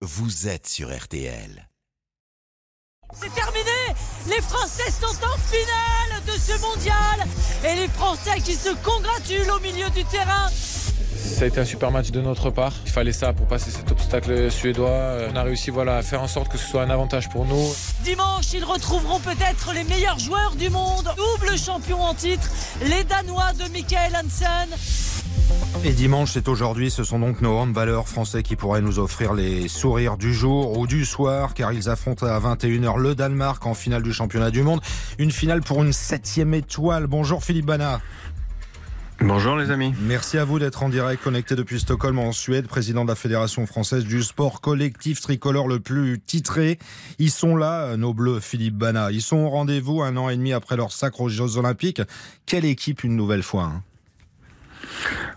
vous êtes sur RTL. C'est terminé Les Français sont en finale de ce mondial et les Français qui se congratulent au milieu du terrain. Ça a été un super match de notre part. Il fallait ça pour passer cet obstacle suédois. On a réussi voilà, à faire en sorte que ce soit un avantage pour nous. Dimanche, ils retrouveront peut-être les meilleurs joueurs du monde. Double champion en titre, les Danois de Michael Hansen. Et dimanche, c'est aujourd'hui, ce sont donc nos handballeurs français qui pourraient nous offrir les sourires du jour ou du soir, car ils affrontent à 21h le Danemark en finale du championnat du monde. Une finale pour une septième étoile. Bonjour Philippe Bana. Bonjour les amis. Merci à vous d'être en direct connecté depuis Stockholm en Suède, président de la Fédération française du sport collectif tricolore le plus titré. Ils sont là, nos bleus Philippe Bana. Ils sont au rendez-vous un an et demi après leur sacre aux Jeux Olympiques. Quelle équipe une nouvelle fois hein?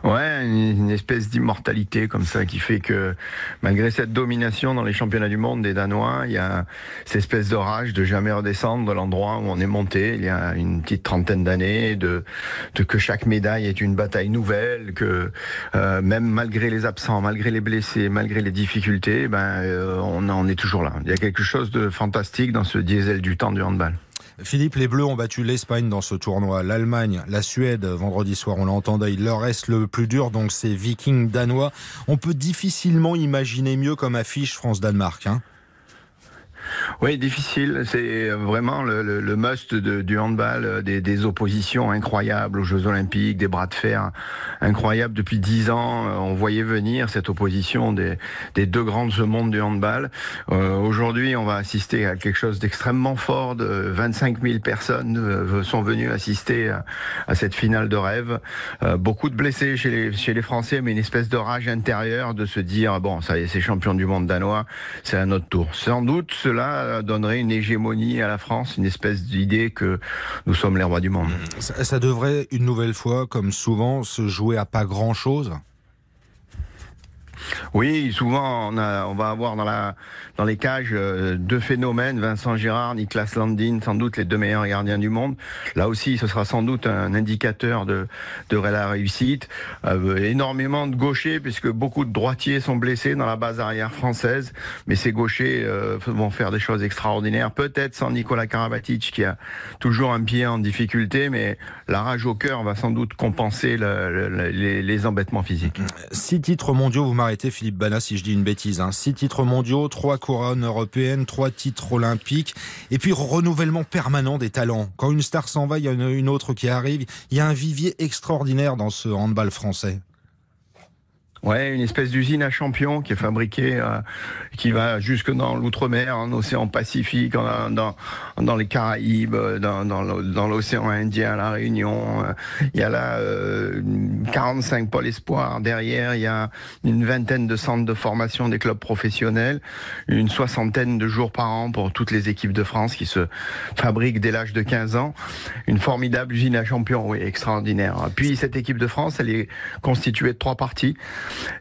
Ouais, une, espèce d'immortalité comme ça qui fait que malgré cette domination dans les championnats du monde des Danois, il y a cette espèce de rage de jamais redescendre de l'endroit où on est monté il y a une petite trentaine d'années, de, que chaque médaille est une bataille nouvelle, que euh, même malgré les absents, malgré les blessés, malgré les difficultés, ben euh, on, on est toujours là. Il y a quelque chose de fantastique dans ce diesel du temps du handball. Philippe, les Bleus ont battu l'Espagne dans ce tournoi, l'Allemagne, la Suède vendredi soir, on l'entendait. Il leur reste le plus dur, donc c'est Vikings danois. On peut difficilement imaginer mieux comme affiche France-Danemark. Hein oui, difficile. C'est vraiment le, must du handball, euh, des, oppositions incroyables aux Jeux Olympiques, des bras de fer incroyables. Depuis dix ans, euh, on voyait venir cette opposition des, des deux grandes monde du handball. Euh, Aujourd'hui, on va assister à quelque chose d'extrêmement fort. De 25 000 personnes sont venues assister à, cette finale de rêve. Beaucoup de blessés chez les, chez les Français, mais une espèce de rage intérieure de se dire bon, ça y est, c'est champion du monde danois, c'est à notre tour. Sans doute, cela donnerait une hégémonie à la France, une espèce d'idée que nous sommes les rois du monde. Ça, ça devrait une nouvelle fois, comme souvent, se jouer à pas grand-chose? Oui, souvent on, va avoir dans, les cages euh, deux phénomènes, Vincent Girard, Niklas Landin, sans doute les deux meilleurs gardiens du monde. Là aussi, ce sera sans doute un indicateur de, la réussite. Euh, énormément de gauchers, puisque beaucoup de droitiers sont blessés dans la base arrière française, mais ces gauchers euh, vont faire des choses extraordinaires. Peut-être sans Nicolas Karabatic, qui a toujours un pied en difficulté, mais la rage au cœur va sans doute compenser le, le, les, les embêtements physiques. Six titres mondiaux, vous m'arrêtez Philippe Bana si je dis une bêtise. Hein. Six titres mondiaux, trois couronnes européennes, trois titres olympiques, et puis renouvellement permanent des talents. Quand une star s'en va, il y a une autre qui arrive. Il y a un vivier extraordinaire dans ce handball français. Ouais, une espèce d'usine à champions qui est fabriquée, euh, qui va jusque dans l'outre-mer, en océan Pacifique, dans, dans les Caraïbes, dans, dans l'océan Indien, la Réunion. Il y a là euh, 45 pôles espoirs. Derrière, il y a une vingtaine de centres de formation des clubs professionnels, une soixantaine de jours par an pour toutes les équipes de France qui se fabriquent dès l'âge de 15 ans. Une formidable usine à champions, oui, extraordinaire. Puis cette équipe de France, elle est constituée de trois parties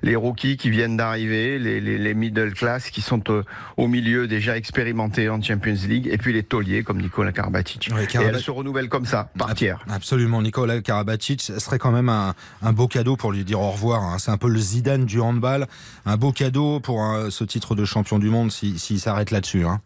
les rookies qui viennent d'arriver, les, les, les, middle class qui sont au, au, milieu déjà expérimentés en Champions League, et puis les tauliers comme Nicolas Karabatic. Et se renouvellent comme ça, par tiers. Absolument, Nicolas Karabatic serait quand même un, un, beau cadeau pour lui dire au revoir. Hein. C'est un peu le Zidane du handball, un beau cadeau pour un, ce titre de champion du monde s'il si, si s'arrête là-dessus. Hein.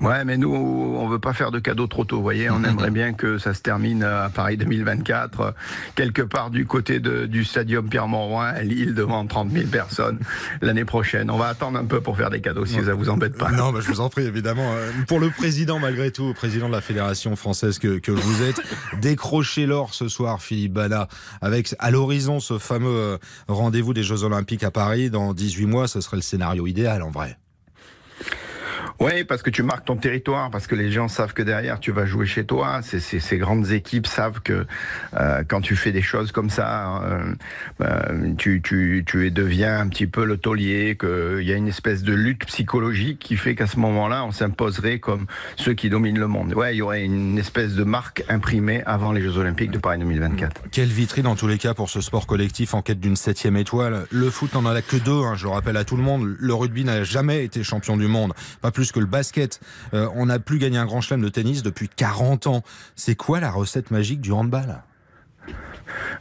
Ouais, mais nous, on veut pas faire de cadeaux trop tôt. Vous voyez, on aimerait bien que ça se termine à Paris 2024, quelque part du côté de, du stadium Pierre-Mauroy, à Lille, devant 30 000 personnes l'année prochaine. On va attendre un peu pour faire des cadeaux, si ça vous embête pas. Non, bah, je vous en prie, évidemment. Pour le président, malgré tout, président de la fédération française que, que vous êtes, décrochez l'or ce soir, Philippe Bana, avec à l'horizon ce fameux rendez-vous des Jeux Olympiques à Paris dans 18 mois. Ce serait le scénario idéal, en vrai. Oui, parce que tu marques ton territoire, parce que les gens savent que derrière tu vas jouer chez toi. Ces grandes équipes savent que euh, quand tu fais des choses comme ça, euh, euh, tu, tu, deviens un petit peu le taulier, qu'il y a une espèce de lutte psychologique qui fait qu'à ce moment-là, on s'imposerait comme ceux qui dominent le monde. Ouais, il y aurait une espèce de marque imprimée avant les Jeux Olympiques de Paris 2024. Quelle vitrine en tous les cas pour ce sport collectif en quête d'une septième étoile. Le foot n'en a que deux, hein, je le rappelle à tout le monde. Le rugby n'a jamais été champion du monde, pas plus que le basket. Euh, on n'a plus gagné un grand chelem de tennis depuis 40 ans. C'est quoi la recette magique du handball?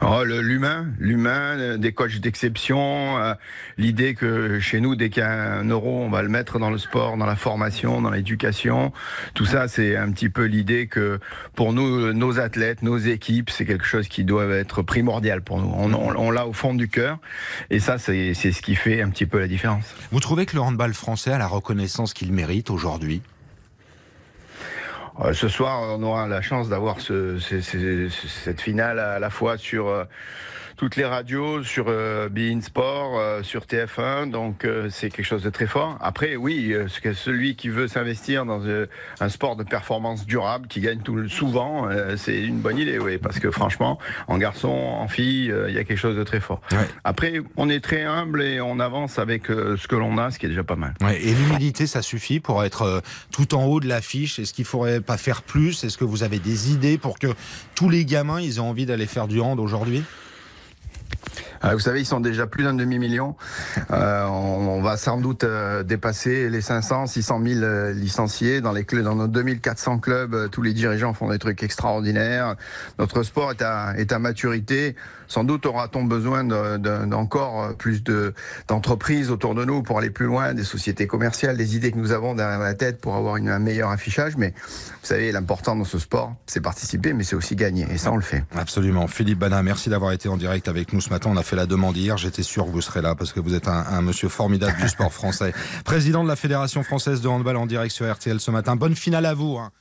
Oh, l'humain, l'humain, des coachs d'exception, euh, l'idée que chez nous, dès qu'il y a un euro, on va le mettre dans le sport, dans la formation, dans l'éducation. Tout ça, c'est un petit peu l'idée que pour nous, nos athlètes, nos équipes, c'est quelque chose qui doit être primordial pour nous. On, on, l'a au fond du cœur, et ça, c'est ce qui fait un petit peu la différence. Vous trouvez que le handball français a la reconnaissance qu'il mérite aujourd'hui? Ce soir, on aura la chance d'avoir ce, cette finale à la fois sur euh, toutes les radios, sur euh, Bein Sport, euh, sur TF1, donc c'est quelque chose de très fort. Après, oui, celui qui veut s'investir dans un sport de performance durable, qui gagne tout souvent, c'est une bonne idée, oui, parce que franchement, en garçon, en fille, il y a quelque chose de très fort. Après, on est très humble et on avance avec ce que l'on a, ce qui est déjà pas mal. et l'humilité, ça suffit pour être tout en haut de l'affiche. Est-ce qu'il faudrait pas faire plus? Est-ce que vous avez des idées pour que tous les gamins ils aient envie d'aller faire du hand aujourd'hui? euh, vous savez, ils sont déjà plus d'un demi-million. Euh, on, va sans doute euh, dépasser les 500, 600 000 licenciés dans les dans nos 2400 clubs. tous les dirigeants font des trucs extraordinaires. Notre sport est à, est à maturité. Sans doute aura-t-on besoin d'encore plus d'entreprises autour de nous pour aller plus loin, des sociétés commerciales, des idées que nous avons derrière la tête pour avoir une, un meilleur affichage. Mais vous savez, l'important dans ce sport, c'est participer, mais c'est aussi gagner. Et ça, on le fait. Absolument. Philippe Bana, merci d'avoir été en direct avec nous ce matin. Fait la demande hier. J'étais sûr que vous serez là parce que vous êtes un, monsieur formidable du sport français. Président de la Fédération française de handball en direct sur RTL ce matin. Bonne finale à vous. Hein.